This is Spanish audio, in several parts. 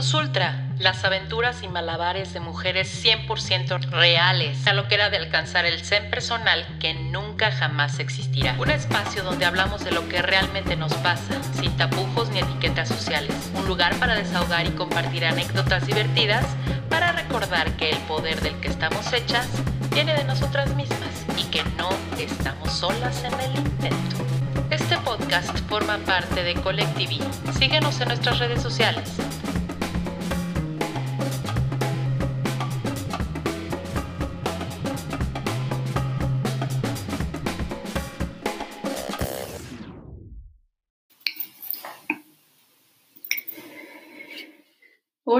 Ultra, las aventuras y malabares de mujeres 100% reales, a lo que era de alcanzar el zen personal que nunca jamás existirá. Un espacio donde hablamos de lo que realmente nos pasa, sin tapujos ni etiquetas sociales. Un lugar para desahogar y compartir anécdotas divertidas, para recordar que el poder del que estamos hechas viene de nosotras mismas y que no estamos solas en el intento. Este podcast forma parte de Colectivi. Síguenos en nuestras redes sociales.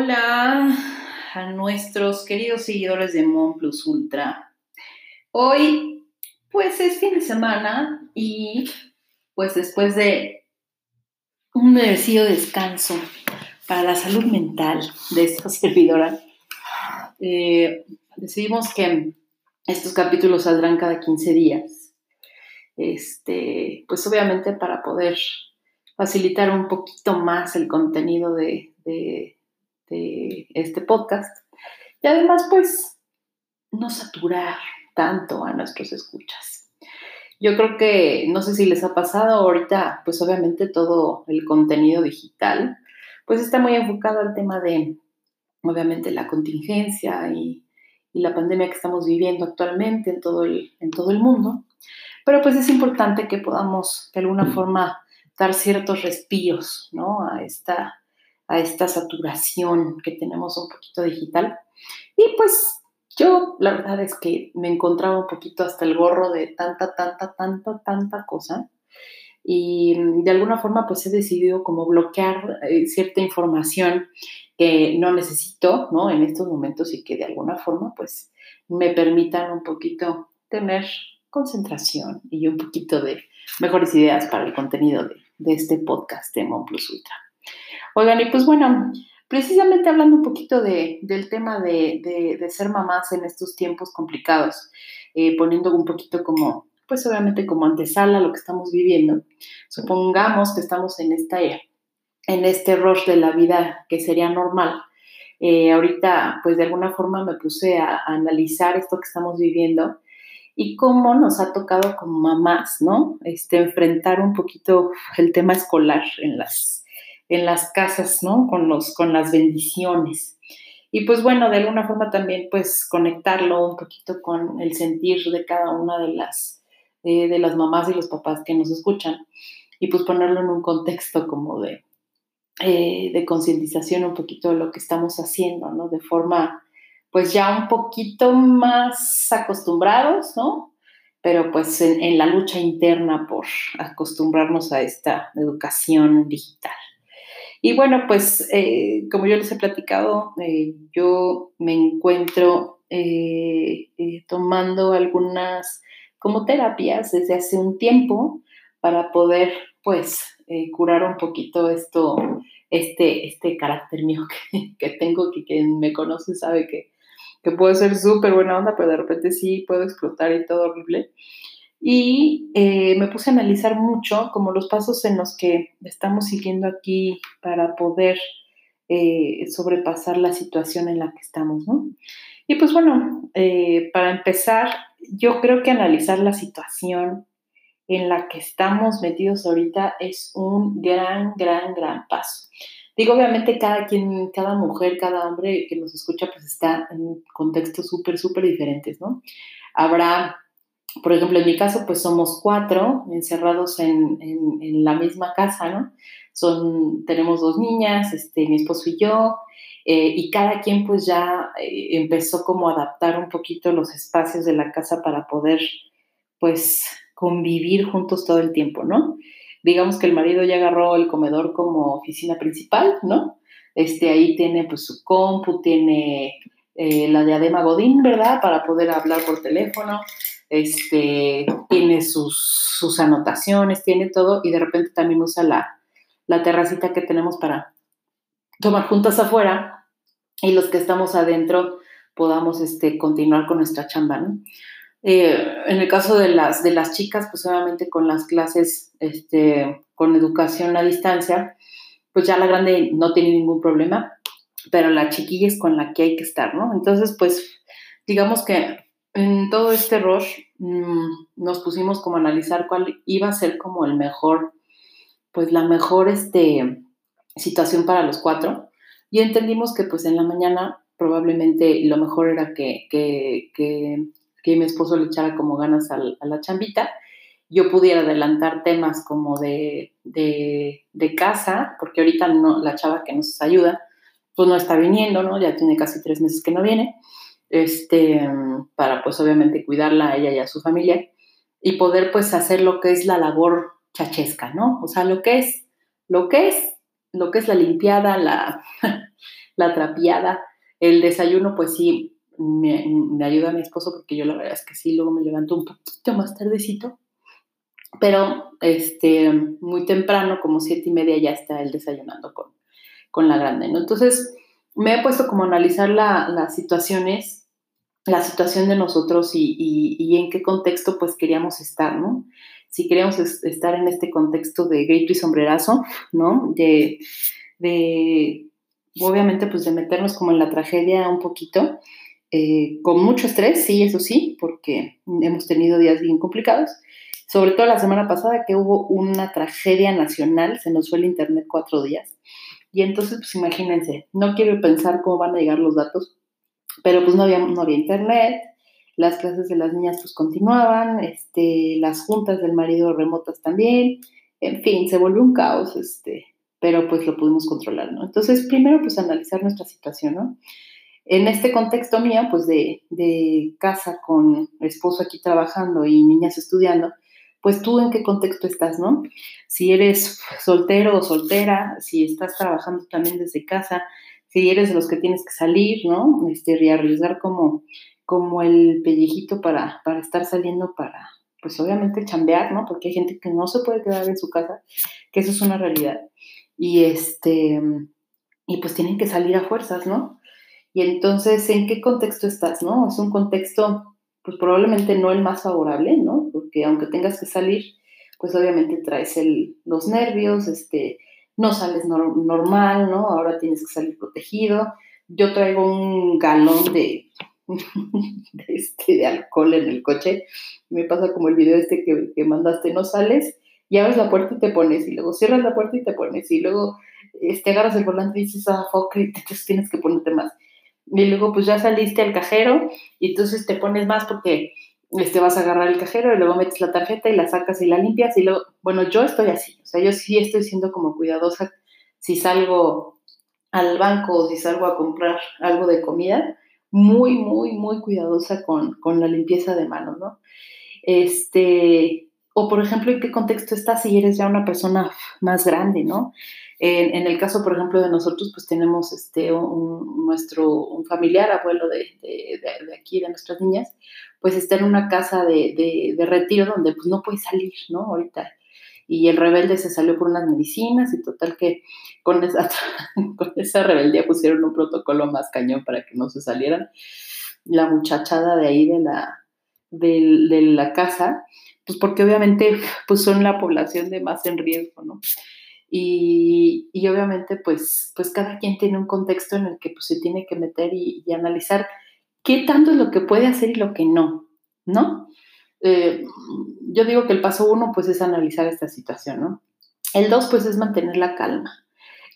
Hola a nuestros queridos seguidores de Mon Plus Ultra. Hoy, pues es fin de semana y pues después de un merecido descanso para la salud mental de esta servidora, eh, decidimos que estos capítulos saldrán cada 15 días. Este, pues obviamente para poder facilitar un poquito más el contenido de este, este, podcast. Y además, pues, no saturar tanto a nuestros escuchas. Yo creo que, no sé si les ha pasado ahorita, pues obviamente todo el contenido digital, pues está muy enfocado al tema de, obviamente, la contingencia y, y la pandemia que estamos viviendo actualmente en todo, el, en todo el mundo. Pero pues es importante que podamos de alguna forma dar ciertos respiros, ¿no? A esta a esta saturación que tenemos un poquito digital. Y pues yo la verdad es que me encontraba un poquito hasta el gorro de tanta, tanta, tanta, tanta cosa. Y de alguna forma pues he decidido como bloquear eh, cierta información que no necesito, ¿no? En estos momentos y que de alguna forma pues me permitan un poquito tener concentración y un poquito de mejores ideas para el contenido de, de este podcast de Mon Plus Ultra. Oigan, y pues bueno, precisamente hablando un poquito del tema de, ser mamás en estos tiempos complicados, eh, poniendo un poquito como, pues obviamente como antesala lo que estamos viviendo, supongamos que estamos en, esta, en este rush de la vida que sería normal. Eh, ahorita, pues de alguna forma me puse a, a analizar esto que estamos viviendo y cómo nos ha tocado como mamás, ¿no? Este, enfrentar un poquito el tema escolar en las, en las casas, ¿no? Con, los, con las bendiciones. Y pues bueno, de alguna forma también pues conectarlo un poquito con el sentir de cada una de las, eh, de las mamás y los papás que nos escuchan y pues ponerlo en un contexto como de, eh, de concientización un poquito de lo que estamos haciendo, ¿no? De forma pues ya un poquito más acostumbrados, ¿no? Pero pues en, en la lucha interna por acostumbrarnos a esta educación digital. Y bueno, pues eh, como yo les he platicado, eh, yo me encuentro eh, tomando algunas como terapias desde hace un tiempo para poder pues curar un poquito esto, este, este carácter mío que, que tengo, que quien me conoce sabe que, que puedo ser súper buena onda, pero de repente sí puedo explotar y todo horrible. Y eh, me puse a analizar mucho como los pasos en los que estamos siguiendo aquí para poder eh, sobrepasar la situación en la que estamos, ¿no? Y pues bueno, eh, para empezar, yo creo que analizar la situación en la que estamos metidos ahorita es un gran, gran, gran paso. Digo, obviamente cada quien, cada mujer, cada hombre que nos escucha, pues está en contextos súper, súper diferentes, ¿no? Habrá por ejemplo, en mi caso, pues somos cuatro encerrados en, la misma casa, ¿no? Son, tenemos dos niñas, este, mi esposo y yo, eh, y cada quien pues ya eh, empezó como a adaptar un poquito los espacios de la casa para poder pues convivir juntos todo el tiempo, ¿no? Digamos que el marido ya agarró el comedor como oficina principal, ¿no? Este, ahí tiene pues su compu, tiene eh, la diadema Godín, ¿verdad? Para poder hablar por teléfono este, tiene sus, sus, anotaciones, tiene todo y de repente también usa la, la terracita que tenemos para tomar juntas afuera y los que estamos adentro podamos este, continuar con nuestra chamba, ¿no? Eh, en el caso de las, de las chicas, pues obviamente con las clases este, con educación a distancia, pues ya la grande no tiene ningún problema. pero la chiquilla es con la que hay que estar, ¿no? Entonces, pues, digamos que en todo este rush mm, nos pusimos como a analizar cuál iba a ser como el mejor, pues la mejor este, situación para los cuatro. Y entendimos que pues en la mañana probablemente lo mejor era que, que, que, mi esposo le echara como ganas a la chambita yo pudiera adelantar temas como de, de, de, casa, porque ahorita no, la chava que nos ayuda, pues no está viniendo, ¿no? Ya tiene casi tres meses que no viene, este, para pues obviamente cuidarla a ella y a su familia y poder pues hacer lo que es la labor chachesca, ¿no? O sea, lo que es, lo que es, lo que es la limpiada, la, la trapeada, el desayuno, pues sí, me, ayuda mi esposo porque yo la verdad es que sí, luego me levanto un poquito más tardecito pero este, muy temprano, como siete y media, ya está él desayunando con, con la grande, ¿no? Entonces, me he puesto como a analizar las situaciones, la situación de nosotros y, y, en qué contexto pues queríamos estar, ¿no? Si queríamos estar en este contexto de grito y sombrerazo, ¿no? De, de, obviamente, pues de meternos como en la tragedia un poquito, eh, con mucho estrés, sí, eso sí, porque hemos tenido días bien complicados, sobre todo la semana pasada que hubo una tragedia nacional, se nos fue el internet cuatro días. Y entonces, pues imagínense, no quiero pensar cómo van a llegar los datos, pero pues no había, no había internet, las clases de las niñas pues continuaban, este, las juntas del marido remotas también, en fin, se volvió un caos, este, pero pues lo pudimos controlar, ¿no? Entonces, primero pues analizar nuestra situación, ¿no? En este contexto mío, pues de, de casa con esposo aquí trabajando y niñas estudiando, pues tú en qué contexto estás, ¿no? Si eres soltero o soltera, si estás trabajando también desde casa, si eres de los que tienes que salir, ¿no? Este, y arriesgar como, como el pellejito para, para estar saliendo para, pues obviamente chambear, ¿no? Porque hay gente que no se puede quedar en su casa, que eso es una realidad. Y este, y pues tienen que salir a fuerzas, ¿no? Y entonces, ¿en qué contexto estás, no? Es un contexto pues probablemente no el más favorable, ¿no? Porque aunque tengas que salir, pues obviamente traes el, los nervios, este, no sales normal, ¿no? Ahora tienes que salir protegido. Yo traigo un galón de, este, de alcohol en el coche. Me pasa como el video este que, que mandaste, no sales y abres la puerta y te pones, y luego cierras la puerta y te pones, y luego este, agarras el volante y dices, ah, fuck, entonces tienes que ponerte más y luego pues ya saliste al cajero y entonces te pones más porque este, vas a agarrar el cajero y luego metes la tarjeta y la sacas y la limpias y luego, bueno, yo estoy así, o sea, yo sí estoy siendo como cuidadosa si salgo al banco o si salgo a comprar algo de comida, muy, muy, muy cuidadosa con, con la limpieza de manos, ¿no? Este, o por ejemplo, ¿en qué contexto estás si eres ya una persona más grande, ¿no? En, el caso, por ejemplo, de nosotros, pues tenemos este, un, nuestro, un familiar, abuelo de, de, aquí, de nuestras niñas, pues está en una casa de, retiro donde pues no puede salir, ¿no? Ahorita. Y el rebelde se salió por unas medicinas y total que con esa, con esa rebeldía pusieron un protocolo más cañón para que no se salieran. La muchachada de ahí de la, de, de la casa, pues porque obviamente pues son la población de más en riesgo, ¿no? Y, obviamente, pues, pues cada quien tiene un contexto en el que pues, se tiene que meter y, analizar qué tanto es lo que puede hacer y lo que no, ¿no? Eh, yo digo que el paso uno, pues, es analizar esta situación, ¿no? El dos, pues, es mantener la calma.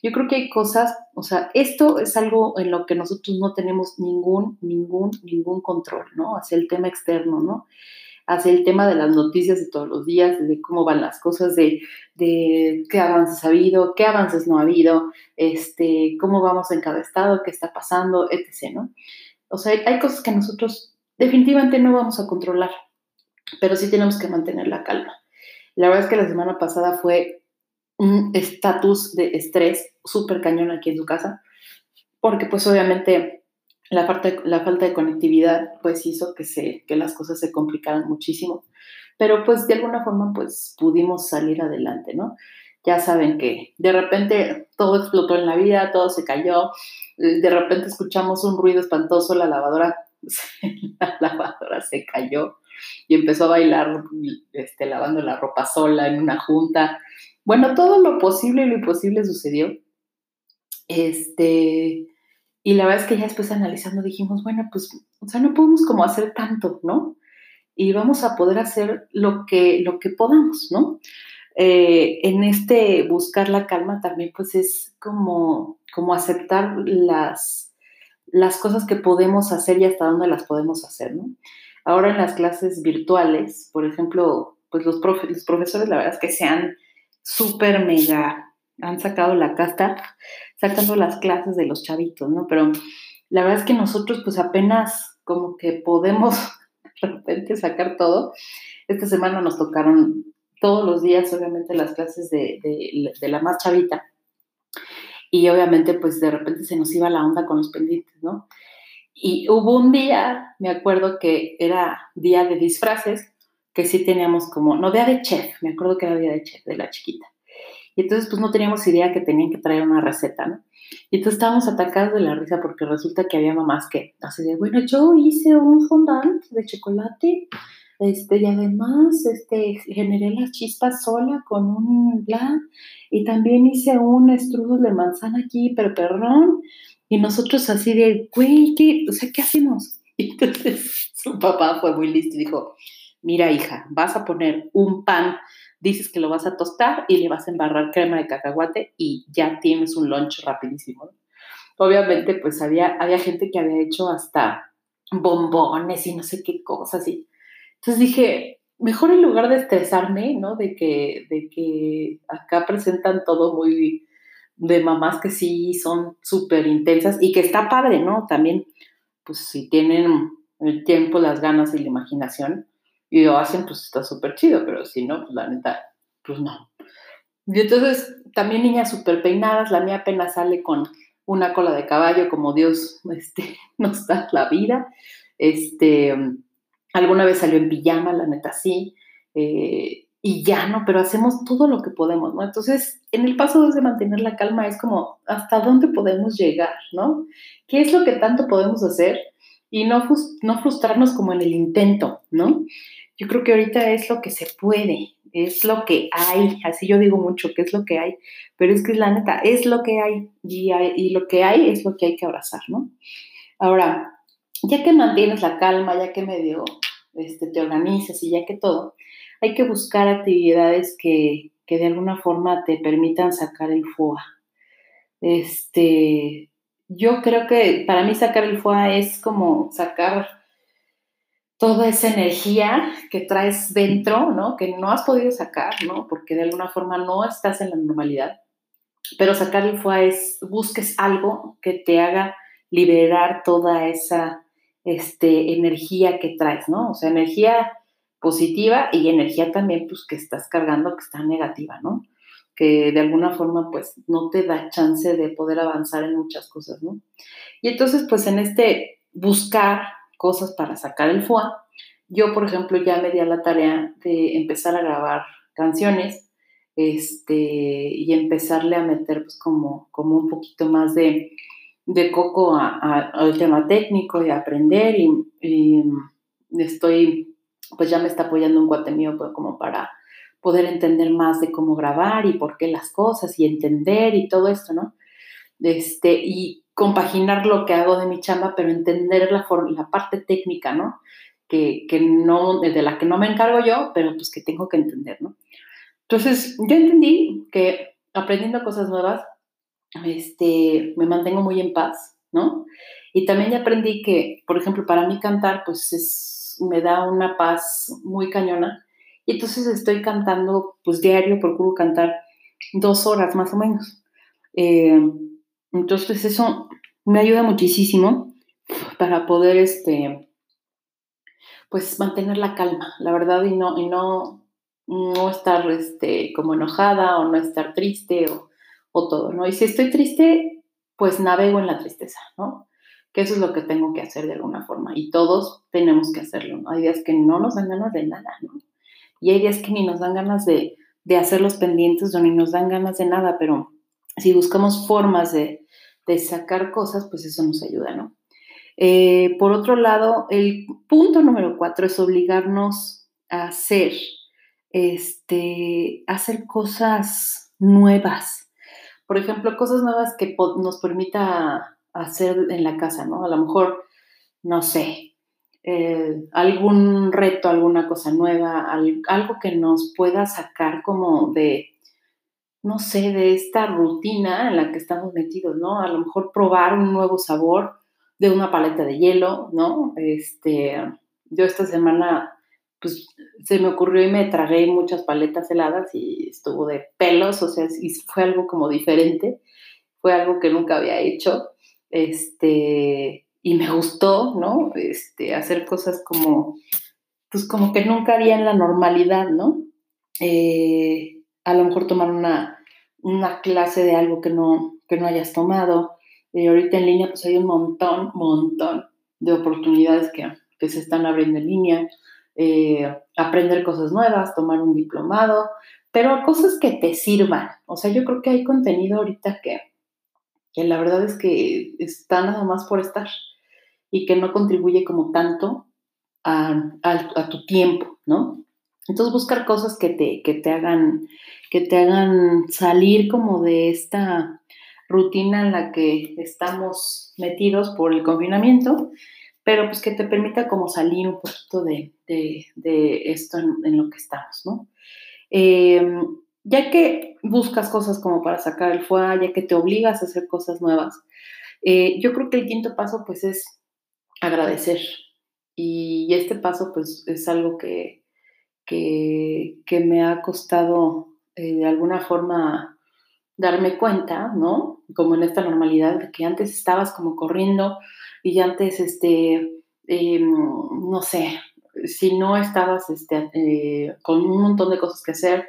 Yo creo que hay cosas, o sea, esto es algo en lo que nosotros no tenemos ningún, ningún, ningún control, ¿no? Hacia el tema externo, ¿no? hacia el tema de las noticias de todos los días, de cómo van las cosas, de, de qué avances ha habido, qué avances no ha habido, este, cómo vamos en cada estado, qué está pasando, etc. ¿no? O sea, hay cosas que nosotros definitivamente no vamos a controlar, pero sí tenemos que mantener la calma. La verdad es que la semana pasada fue un estatus de estrés súper cañón aquí en su casa, porque pues obviamente la falta, de, la falta de conectividad pues hizo que, se, que las cosas se complicaran muchísimo, pero pues de alguna forma pues pudimos salir adelante, ¿no? Ya saben que de repente todo explotó en la vida, todo se cayó, de repente escuchamos un ruido espantoso, la lavadora, la lavadora se cayó y empezó a bailar este, lavando la ropa sola en una junta. Bueno, todo lo posible y lo imposible sucedió. Este, y la verdad es que ya después analizando dijimos, bueno, pues, o sea, no podemos como hacer tanto, ¿no? Y vamos a poder hacer lo que, lo que podamos, ¿no? Eh, en este buscar la calma también pues es como, como aceptar las, las cosas que podemos hacer y hasta dónde las podemos hacer, ¿no? Ahora en las clases virtuales, por ejemplo, pues los, los profesores la verdad es que se han súper mega, han sacado la casta, sacando las clases de los chavitos, ¿no? Pero la verdad es que nosotros pues apenas como que podemos de repente sacar todo. Esta semana nos tocaron todos los días, obviamente, las clases de, de, la más chavita. Y obviamente, pues de repente se nos iba la onda con los pendientes, ¿no? Y hubo un día, me acuerdo que era día de disfraces, que sí teníamos como, no día de chef, me acuerdo que era día de chef, de la chiquita. Y entonces, pues no teníamos idea que tenían que traer una receta, ¿no? Y entonces estábamos atacados de la risa porque resulta que había mamás que, así de, bueno, yo hice un fondant de chocolate este, y además este, generé las chispas sola con un bla, y también hice un estrudo de manzana aquí, pero perrón, y nosotros así de, güey, ¿qué? O sea, ¿qué hacemos? Entonces su papá fue muy listo y dijo, mira hija, vas a poner un pan, dices que lo vas a tostar y le vas a embarrar crema de cacahuate y ya tienes un lunch rapidísimo. Obviamente, pues había, había gente que había hecho hasta bombones y no sé qué cosas y entonces dije, mejor en lugar de estresarme, ¿no? De que, de que acá presentan todo muy de mamás que sí son súper intensas y que está padre, ¿no? También, pues si tienen el tiempo, las ganas y la imaginación y lo hacen, pues está súper chido, pero si no, pues la neta, pues no. Y entonces, también niñas súper peinadas, la mía apenas sale con una cola de caballo, como Dios este, nos da la vida. Este, Alguna vez salió en pijama, la neta sí, eh, y ya no, pero hacemos todo lo que podemos, ¿no? Entonces, en el paso de mantener la calma es como, ¿hasta dónde podemos llegar, ¿no? ¿Qué es lo que tanto podemos hacer? Y no, no frustrarnos como en el intento, ¿no? Yo creo que ahorita es lo que se puede, es lo que hay, así yo digo mucho que es lo que hay, pero es que la neta, es lo que hay y, hay, y lo que hay es lo que hay que abrazar, ¿no? Ahora, ya que mantienes la calma, ya que medio este, te organizas y ya que todo, hay que buscar actividades que, de alguna forma te permitan sacar el FOA. Este, yo creo que para mí sacar el FOA es como sacar toda esa energía que traes dentro, ¿no? Que no has podido sacar, ¿no? Porque de alguna forma no estás en la normalidad. Pero sacar el FOA es busques algo que te haga liberar toda esa este, energía que traes, ¿no? O sea, energía positiva y energía también, pues, que estás cargando, que está negativa, ¿no? Que de alguna forma, pues, no te da chance de poder avanzar en muchas cosas, ¿no? Y entonces, pues, en este buscar cosas para sacar el FUA, yo, por ejemplo, ya me di a la tarea de empezar a grabar canciones, este, y empezarle a meter, pues, como, como un poquito más de, de coco al tema técnico y aprender y, estoy, pues ya me está apoyando un cuate mío pues, como para poder entender más de cómo grabar y por qué las cosas y entender y todo esto, ¿no? Este, y compaginar lo que hago de mi chamba, pero entender la, la parte técnica, ¿no? Que, que, no, de la que no me encargo yo, pero pues que tengo que entender, ¿no? Entonces, yo entendí que aprendiendo cosas nuevas este, me mantengo muy en paz, ¿no? Y también ya aprendí que, por ejemplo, para mí cantar, pues es, me da una paz muy cañona. Y entonces estoy cantando, pues diario, procuro cantar dos horas más o menos. Eh, entonces eso me ayuda muchísimo para poder, este, pues mantener la calma, la verdad, y no, y no, no estar, este, como enojada o no estar triste o o todo, ¿no? Y si estoy triste, pues navego en la tristeza, ¿no? Que eso es lo que tengo que hacer de alguna forma. Y todos tenemos que hacerlo, ¿no? Hay días que no nos dan ganas de nada, ¿no? Y hay días que ni nos dan ganas de, hacer los pendientes o ni nos dan ganas de nada, pero si buscamos formas de, sacar cosas, pues eso nos ayuda, ¿no? Eh, por otro lado, el punto número cuatro es obligarnos a hacer, este, hacer cosas nuevas, por ejemplo, cosas nuevas que nos permita hacer en la casa, ¿no? A lo mejor, no sé, eh, algún reto, alguna cosa nueva, algo que nos pueda sacar como de, no sé, de esta rutina en la que estamos metidos, ¿no? A lo mejor probar un nuevo sabor de una paleta de hielo, ¿no? Este, yo esta semana, pues se me ocurrió y me tragué muchas paletas heladas y estuvo de pelos, o sea, fue algo como diferente, fue algo que nunca había hecho, este, y me gustó, ¿no? Este, hacer cosas como, pues como que nunca haría en la normalidad, ¿no? Eh, a lo mejor tomar una, una clase de algo que no, que no hayas tomado, y ahorita en línea pues hay un montón, montón de oportunidades que, que se están abriendo en línea, eh, aprender cosas nuevas, tomar un diplomado, pero cosas que te sirvan. O sea, yo creo que hay contenido ahorita que, que la verdad es que está nada más por estar y que no contribuye como tanto a, a, tu tiempo, ¿no? Entonces buscar cosas que te, que te hagan, que te hagan salir como de esta rutina en la que estamos metidos por el confinamiento, pero pues que te permita como salir un poquito de, esto en, lo que estamos, ¿no? Em, ya que buscas cosas como para sacar el fuego, ya que te obligas a hacer cosas nuevas, eh, yo creo que el quinto paso pues es agradecer. Y este paso pues es algo que, que, me ha costado eh, de alguna forma darme cuenta, ¿no? Como en esta normalidad de que antes estabas como corriendo y antes, este, em, no sé, si no estabas este, eh, con un montón de cosas que hacer,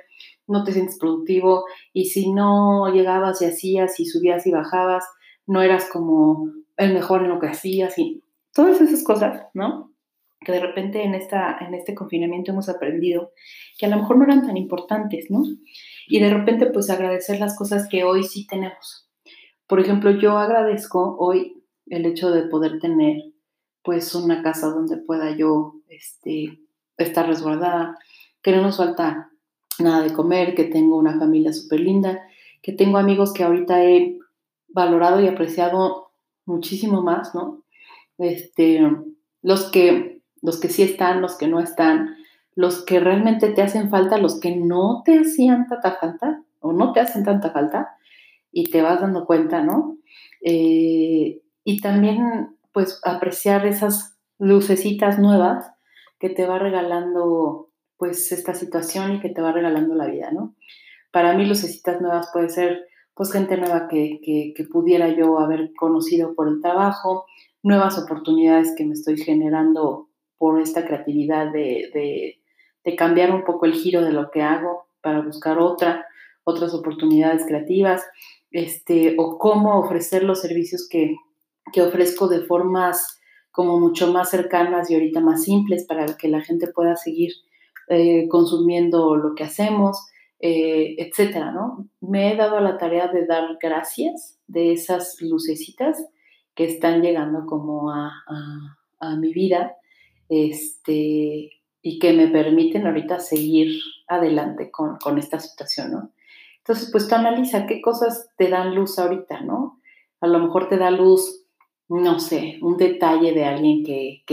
no te sientes productivo y si no llegabas y hacías y subías y bajabas, no eras como el mejor en lo que hacías y todas esas cosas, ¿no? Que de repente en, esta, en este confinamiento hemos aprendido que a lo mejor no eran tan importantes, ¿no? y de repente pues agradecer las cosas que hoy sí tenemos. Por ejemplo, yo agradezco hoy el hecho de poder tener pues una casa donde pueda yo este, estar resguardada, que no nos falta nada de comer, que tengo una familia súper linda, que tengo amigos que ahorita he valorado y apreciado muchísimo más, ¿no? Este, los que, los que sí están, los que no están, los que realmente te hacen falta, los que no te hacían tanta falta o no te hacen tanta falta y te vas dando cuenta, ¿no? Eh, y también, pues, apreciar esas lucecitas nuevas que te va regalando, pues, esta situación y que te va regalando la vida, ¿no? Para mí, lucecitas nuevas puede ser, pues, gente nueva que, que, pudiera yo haber conocido por el trabajo, nuevas oportunidades que me estoy generando por esta creatividad de de cambiar un poco el giro de lo que hago para buscar otra, otras oportunidades creativas, este, o cómo ofrecer los servicios que, ofrezco de formas como mucho más cercanas y ahorita más simples para que la gente pueda seguir eh, consumiendo lo que hacemos, eh, etcétera, ¿no? Me he dado la tarea de dar gracias de esas lucecitas que están llegando como a, a, a mi vida, este, y que me permiten ahorita seguir adelante con, esta situación, ¿no? Entonces, pues tú analiza qué cosas te dan luz ahorita, ¿no? A lo mejor te da luz, no sé, un detalle de alguien que,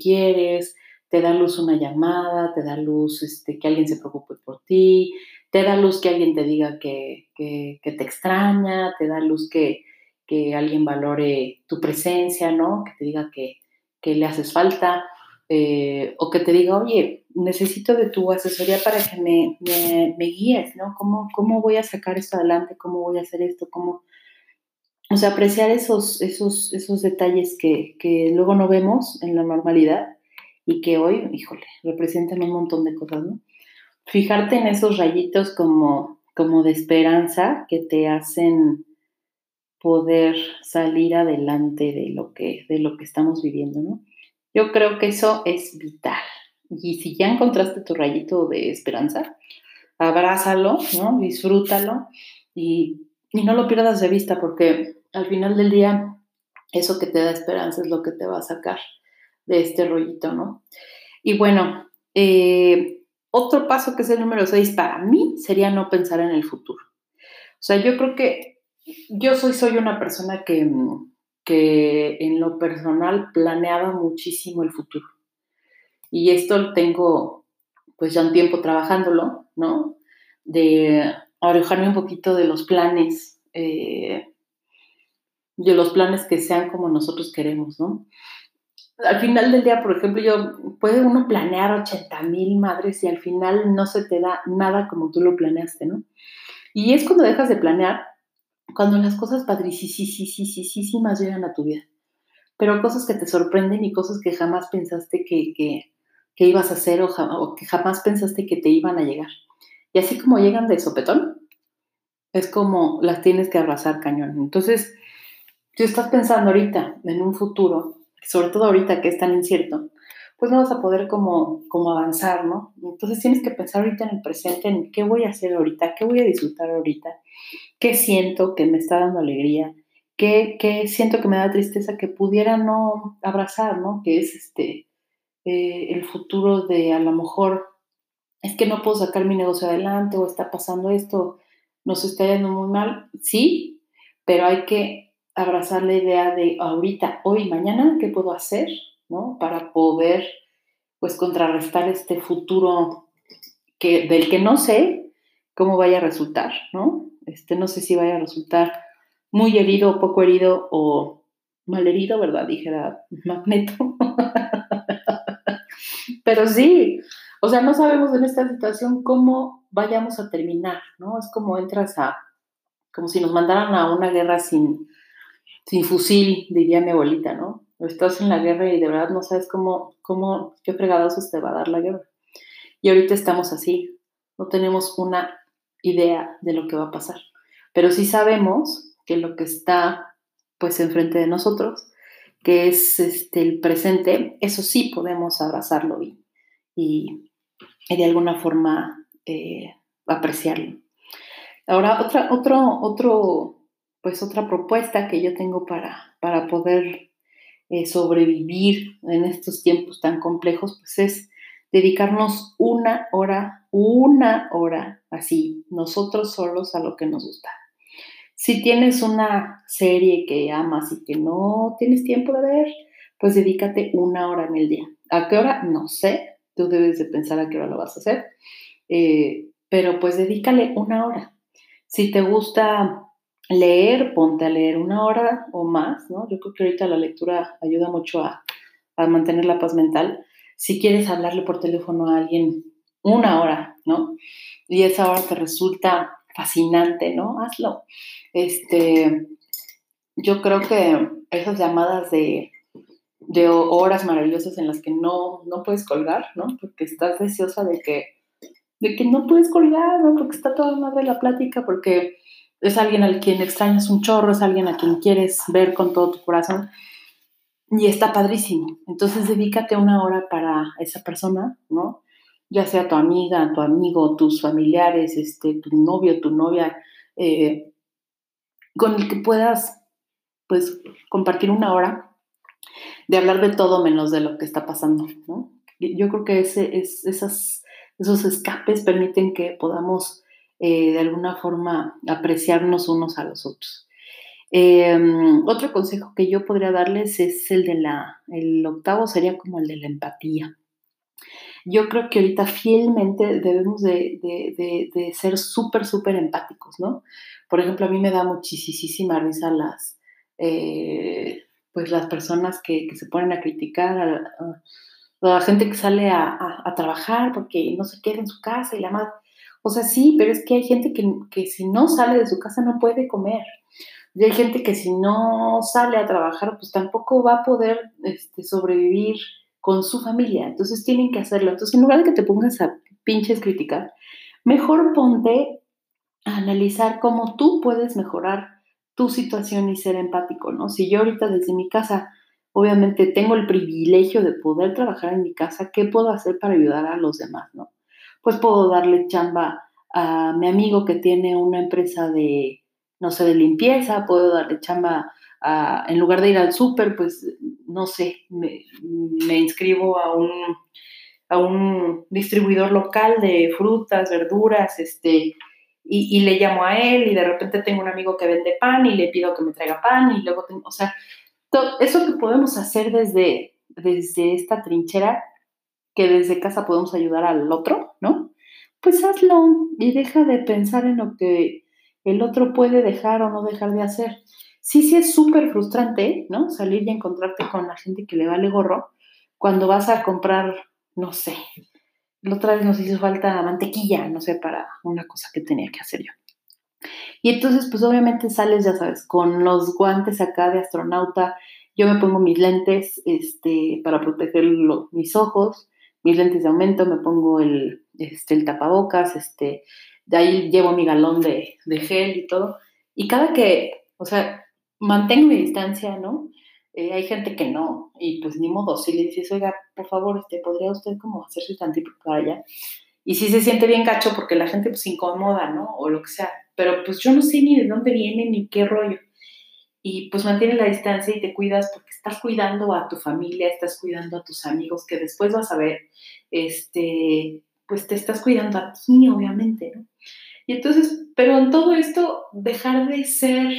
quieres, te da luz una llamada, te da luz este, que alguien se preocupe por ti, te da luz que alguien te diga que, te extraña, te da luz que, alguien valore tu presencia, ¿no? Que te diga que, que le haces falta. Eh, o que te diga, oye, necesito de tu asesoría para que me, me, guíes, ¿no? ¿Cómo, ¿Cómo voy a sacar esto adelante? ¿Cómo voy a hacer esto? ¿Cómo? O sea, apreciar esos, esos, esos detalles que, que luego no vemos en la normalidad y que hoy, híjole, representan un montón de cosas, ¿no? Fijarte en esos rayitos como, como de esperanza que te hacen poder salir adelante de lo que, de lo que estamos viviendo, ¿no? Yo creo que eso es vital. Y si ya encontraste tu rayito de esperanza, abrázalo, ¿no? Disfrútalo y, no lo pierdas de vista porque al final del día eso que te da esperanza es lo que te va a sacar de este rollito, ¿no? Y bueno, eh, otro paso que es el número 6 para mí sería no pensar en el futuro. O sea, yo creo que yo soy, soy una persona que, que en lo personal planeaba muchísimo el futuro. Y esto tengo pues ya un tiempo trabajándolo, ¿no? De alejarme un poquito de los planes, eh, de los planes que sean como nosotros queremos, ¿no? Al final del día, por ejemplo, yo puede uno planear 80 mil madres y al final no se te da nada como tú lo planeaste, ¿no? Y es cuando dejas de planear, cuando las cosas padricísimas llegan a tu vida. Pero cosas que te sorprenden y cosas que jamás pensaste que, que, que ibas a hacer o, que jamás pensaste que te iban a llegar. Y así como llegan de sopetón, es como las tienes que abrazar cañón. Entonces, si estás pensando ahorita en un futuro, sobre todo ahorita que es tan incierto, pues no vas a poder como, como avanzar, ¿no? Entonces tienes que pensar ahorita en el presente, en qué voy a hacer ahorita, qué voy a disfrutar ahorita, qué siento que me está dando alegría, qué, qué siento que me da tristeza que pudiera no abrazar, ¿no? Que es este, eh, el futuro de a lo mejor, es que no puedo sacar mi negocio adelante o está pasando esto, nos está yendo muy mal, sí, pero hay que abrazar la idea de ahorita, hoy, mañana, ¿qué puedo hacer? Para poder, pues, contrarrestar este futuro que, del que no sé cómo vaya a resultar, ¿no? Este, no sé si vaya a resultar muy herido poco herido o mal herido, ¿verdad? Dijera Magneto. Pero sí, o sea, no sabemos en esta situación cómo vayamos a terminar, ¿no? Es como entras a, como si nos mandaran a una guerra sin, sin fusil, diría mi abuelita, ¿no? estás en la guerra y de verdad no sabes cómo, cómo, qué fregadazos te va a dar la guerra. Y ahorita estamos así, no tenemos una idea de lo que va a pasar, pero sí sabemos que lo que está pues enfrente de nosotros, que es este, el presente, eso sí podemos abrazarlo y, y, de alguna forma eh, apreciarlo. Ahora, otra, otro, otro, pues otra propuesta que yo tengo para, para poder eh, sobrevivir en estos tiempos tan complejos, pues es dedicarnos una hora, una hora así, nosotros solos a lo que nos gusta. Si tienes una serie que amas y que no tienes tiempo de ver, pues dedícate una hora en el día. ¿A qué hora? No sé, tú debes de pensar a qué hora lo vas a hacer, eh, pero pues dedícale una hora. Si te gusta leer, ponte a leer una hora o más, ¿no? Yo creo que ahorita la lectura ayuda mucho a, mantener la paz mental. Si quieres hablarle por teléfono a alguien una hora, ¿no? Y esa hora te resulta fascinante, ¿no? Hazlo. Este, yo creo que esas llamadas de, de horas maravillosas en las que no, no puedes colgar, ¿no? Porque estás deseosa de que, de que no puedes colgar, ¿no? Porque está toda madre la plática, porque es alguien al quien extrañas un chorro, es alguien a quien quieres ver con todo tu corazón y está padrísimo. Entonces dedícate una hora para esa persona, ¿no? Ya sea tu amiga, tu amigo, tus familiares, este, tu novio, tu novia, eh, con el que puedas, pues, compartir una hora de hablar de todo menos de lo que está pasando, ¿no? Yo creo que ese, es, esas, esos escapes permiten que podamos eh, de alguna forma apreciarnos unos a los otros. Em, otro consejo que yo podría darles es el de la, el octavo sería como el de la empatía. Yo creo que ahorita fielmente debemos de, ser súper, súper empáticos, ¿no? Por ejemplo, a mí me da muchísima risa las, eh, pues las personas que, se ponen a criticar a, la gente que sale a, a, trabajar porque no se queda en su casa y la madre. O sea, sí, pero es que hay gente que, si no sale de su casa no puede comer. Y hay gente que si no sale a trabajar, pues tampoco va a poder este, sobrevivir con su familia. Entonces tienen que hacerlo. Entonces, en lugar de que te pongas a pinches criticar, mejor ponte a analizar cómo tú puedes mejorar tu situación y ser empático, ¿no? Si yo ahorita desde mi casa, obviamente tengo el privilegio de poder trabajar en mi casa, ¿qué puedo hacer para ayudar a los demás, ¿no? Pues puedo darle chamba a mi amigo que tiene una empresa de, no sé, de limpieza, puedo darle chamba a, en lugar de ir al súper, pues, no sé, me, inscribo a un, a un distribuidor local de frutas, verduras, este, y, y, le llamo a él y de repente tengo un amigo que vende pan y le pido que me traiga pan y luego tengo, o sea, eso que podemos hacer desde, desde esta trinchera, que desde casa podemos ayudar al otro, ¿no? Pues hazlo y deja de pensar en lo que el otro puede dejar o no dejar de hacer. Sí, sí es súper frustrante, ¿no? Salir y encontrarte con la gente que le vale gorro cuando vas a comprar, no sé, la otra vez nos hizo falta mantequilla, no sé, para una cosa que tenía que hacer yo. Y entonces, pues obviamente sales, ya sabes, con los guantes acá de astronauta. Yo me pongo mis lentes este, para proteger mis ojos, mis lentes de aumento, me pongo el, este, el tapabocas, este, de ahí llevo mi galón de, de gel y todo. Y cada que, o sea, mantengo mi distancia, ¿no? Eh, hay gente que no, y pues ni modo, si le dices, oiga, por favor, este, ¿podría usted como hacerse tantito para allá? Y sí se siente bien gacho porque la gente pues incomoda, ¿no? O lo que sea. Pero pues yo no sé ni de dónde viene ni qué rollo. Y pues mantiene la distancia y te cuidas porque estás cuidando a tu familia, estás cuidando a tus amigos que después vas a ver, este, pues te estás cuidando a ti, obviamente, ¿no? Y entonces, pero en todo esto, dejar de ser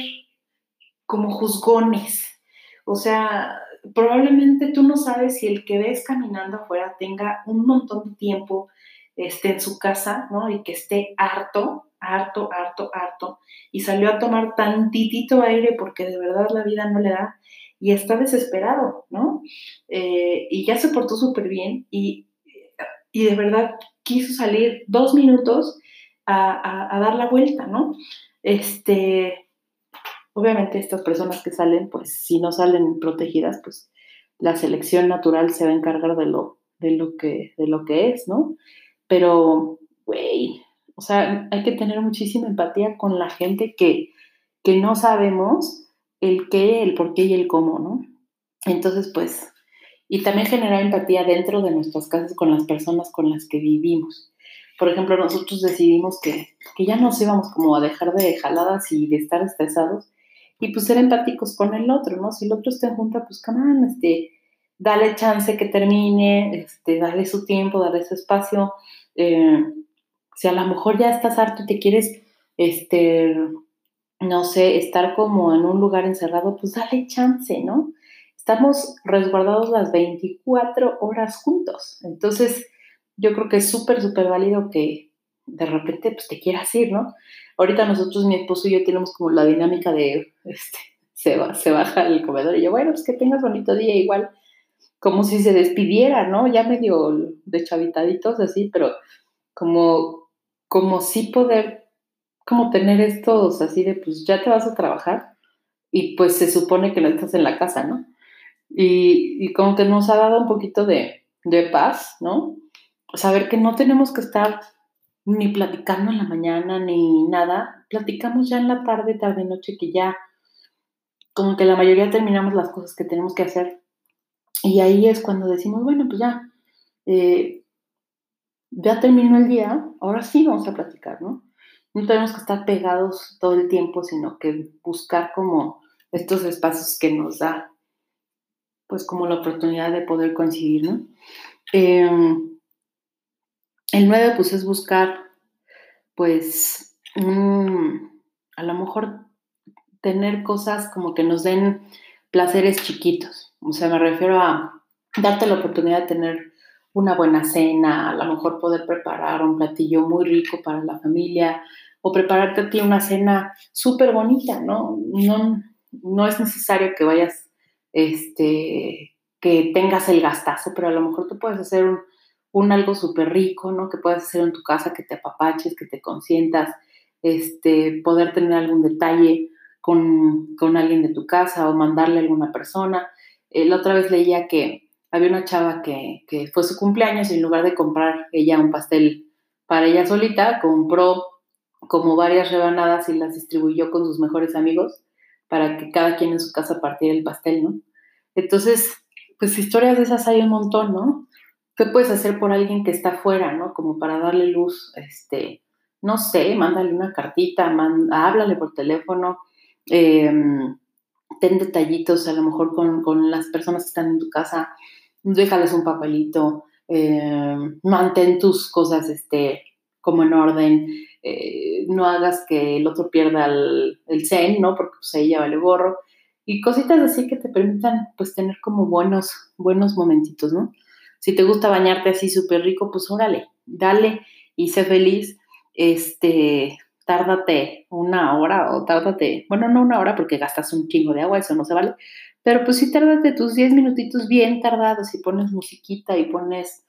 como juzgones. O sea, probablemente tú no sabes si el que ves caminando afuera tenga un montón de tiempo esté en su casa, ¿no? Y que esté harto, harto, harto, harto, y salió a tomar tantitito aire porque de verdad la vida no le da, y está desesperado, ¿no? Eh, y ya se portó súper bien y, y, de verdad quiso salir dos minutos a, a, dar la vuelta, ¿no? Este, obviamente estas personas que salen, pues si no salen protegidas, pues la selección natural se va a encargar de lo, de lo, que, de lo que es, ¿no? Pero, güey, o sea, hay que tener muchísima empatía con la gente que, que no sabemos el qué, el por qué y el cómo, ¿no? Entonces, pues, y también generar empatía dentro de nuestras casas con las personas con las que vivimos. Por ejemplo, nosotros decidimos que, que ya nos íbamos como a dejar de jaladas y de estar estresados y pues ser empáticos con el otro, ¿no? Si el otro está en junta, pues, come este, dale chance que termine, este, dale su tiempo, dale su espacio. Eh, si a lo mejor ya estás harto y te quieres, este, no sé, estar como en un lugar encerrado, pues dale chance, ¿no? Estamos resguardados las 24 horas juntos. Entonces, yo creo que es súper, súper válido que de repente pues, te quieras ir, ¿no? Ahorita nosotros, mi esposo y yo, tenemos como la dinámica de, este, se, va, se baja el comedor y yo, bueno, pues que tengas bonito día igual como si se despidiera, ¿no? Ya medio de chavitaditos así, pero como, como sí poder, como tener estos así de, pues ya te vas a trabajar y pues se supone que no estás en la casa, ¿no? Y, y como que nos ha dado un poquito de, de paz, ¿no? Saber que no tenemos que estar ni platicando en la mañana ni nada, platicamos ya en la tarde, tarde, noche, que ya como que la mayoría terminamos las cosas que tenemos que hacer y ahí es cuando decimos, bueno, pues ya, eh, ya terminó el día, ahora sí vamos a platicar, ¿no? No tenemos que estar pegados todo el tiempo, sino que buscar como estos espacios que nos da, pues como la oportunidad de poder coincidir, ¿no? Em, el 9, pues es buscar, pues, a lo mejor tener cosas como que nos den placeres chiquitos. O sea, me refiero a darte la oportunidad de tener una buena cena, a lo mejor poder preparar un platillo muy rico para la familia o prepararte a ti una cena súper bonita, ¿no? ¿no? No es necesario que vayas, este, que tengas el gastazo, pero a lo mejor tú puedes hacer un, un algo súper rico, ¿no? Que puedas hacer en tu casa, que te apapaches, que te consientas, este, poder tener algún detalle con, con alguien de tu casa o mandarle a alguna persona. Eh, la otra vez leía que había una chava que, que, fue su cumpleaños y en lugar de comprar ella un pastel para ella solita, compró como varias rebanadas y las distribuyó con sus mejores amigos para que cada quien en su casa partiera el pastel, ¿no? Entonces, pues historias de esas hay un montón, ¿no? ¿Qué puedes hacer por alguien que está afuera, ¿no? Como para darle luz, este, no sé, mándale una cartita, háblale por teléfono, eh, ten detallitos a lo mejor con, las personas que están en tu casa, déjales un papelito, eh, mantén tus cosas este, como en orden, eh, no hagas que el otro pierda el, el zen, ¿no? Porque pues ahí ya vale gorro. y cositas así que te permitan pues tener como buenos, buenos momentitos, ¿no? Si te gusta bañarte así súper rico, pues órale, dale y sé feliz. Este, tárdate una hora o tárdate, bueno, no una hora porque gastas un chingo de agua, eso no se vale, pero pues sí tárdate tus 10 minutitos bien tardados y pones musiquita y pones,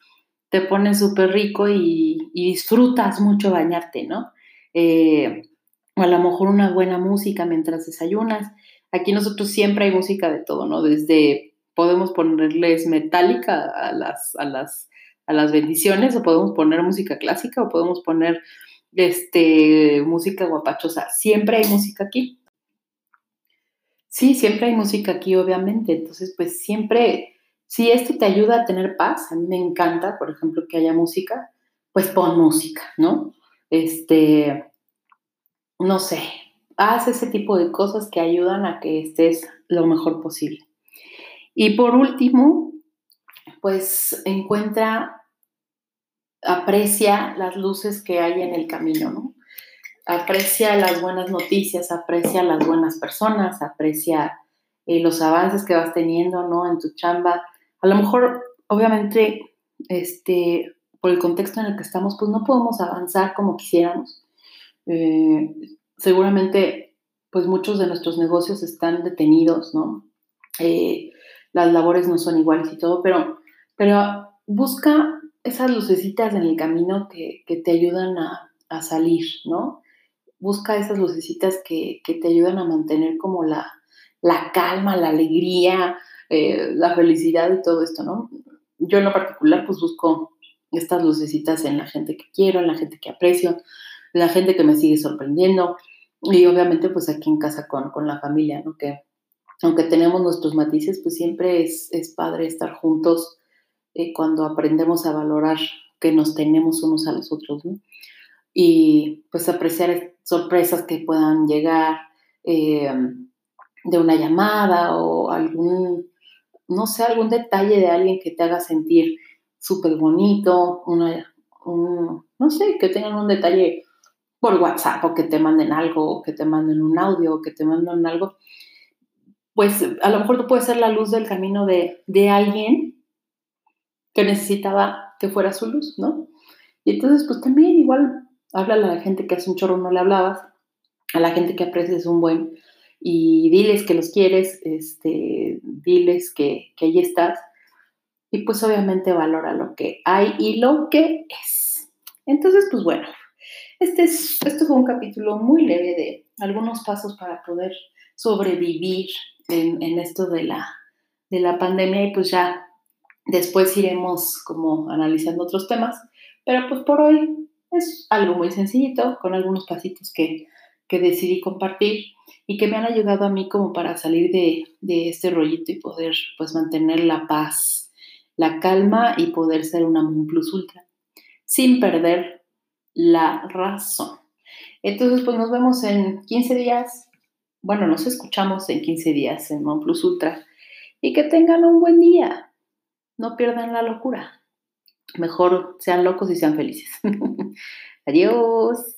te pones súper rico y, disfrutas mucho bañarte, ¿no? Eh, o a lo mejor una buena música mientras desayunas. Aquí nosotros siempre hay música de todo, ¿no? Desde podemos ponerles metálica a las, a las, a las bendiciones, o podemos poner música clásica, o podemos poner este, música guapachosa. Siempre hay música aquí. Sí, siempre hay música aquí, obviamente. Entonces, pues siempre, si esto te ayuda a tener paz, a mí me encanta, por ejemplo, que haya música, pues pon música, ¿no? Este, no sé, haz ese tipo de cosas que ayudan a que estés lo mejor posible. Y por último, pues encuentra, aprecia las luces que hay en el camino, ¿no? Aprecia las buenas noticias, aprecia las buenas personas, aprecia eh, los avances que vas teniendo, ¿no? En tu chamba. A lo mejor, obviamente, este, por el contexto en el que estamos, pues no podemos avanzar como quisiéramos. Eh, seguramente, pues muchos de nuestros negocios están detenidos, ¿no? Eh, las labores no son iguales y todo, pero, pero busca esas lucecitas en el camino que, te ayudan a, salir, ¿no? Busca esas lucecitas que, te ayudan a mantener como la, la calma, la alegría, eh, la felicidad y todo esto, ¿no? Yo en lo particular pues busco estas lucecitas en la gente que quiero, en la gente que aprecio, en la gente que me sigue sorprendiendo y obviamente pues aquí en casa con, con la familia, ¿no? Que aunque tenemos nuestros matices, pues siempre es, padre estar juntos eh, cuando aprendemos a valorar que nos tenemos unos a los otros, ¿no? Y pues apreciar sorpresas que puedan llegar eh, de una llamada o algún, no sé, algún detalle de alguien que te haga sentir súper bonito, una, no sé, que tengan un detalle por WhatsApp o que te manden algo, o que te manden un audio, o que te manden algo pues a lo mejor tú puedes ser la luz del camino de, alguien que necesitaba que fuera su luz, ¿no? Y entonces, pues también igual, háblale a la gente que hace un chorro no le hablabas, a la gente que aprecias un buen, y diles que los quieres, este, diles que, que ahí estás, y pues obviamente valora lo que hay y lo que es. Entonces, pues bueno, este, es, este fue un capítulo muy leve de algunos pasos para poder sobrevivir en, esto de la, de la pandemia y pues ya después iremos como analizando otros temas, pero pues por hoy es algo muy sencillito, con algunos pasitos que, que decidí compartir y que me han ayudado a mí como para salir de, de, este rollito y poder pues mantener la paz, la calma y poder ser una Moon Plus Ultra sin perder la razón. Entonces pues nos vemos en 15 días bueno, nos escuchamos en 15 días en OnePlus Ultra y que tengan un buen día. No pierdan la locura. Mejor sean locos y sean felices. Adiós.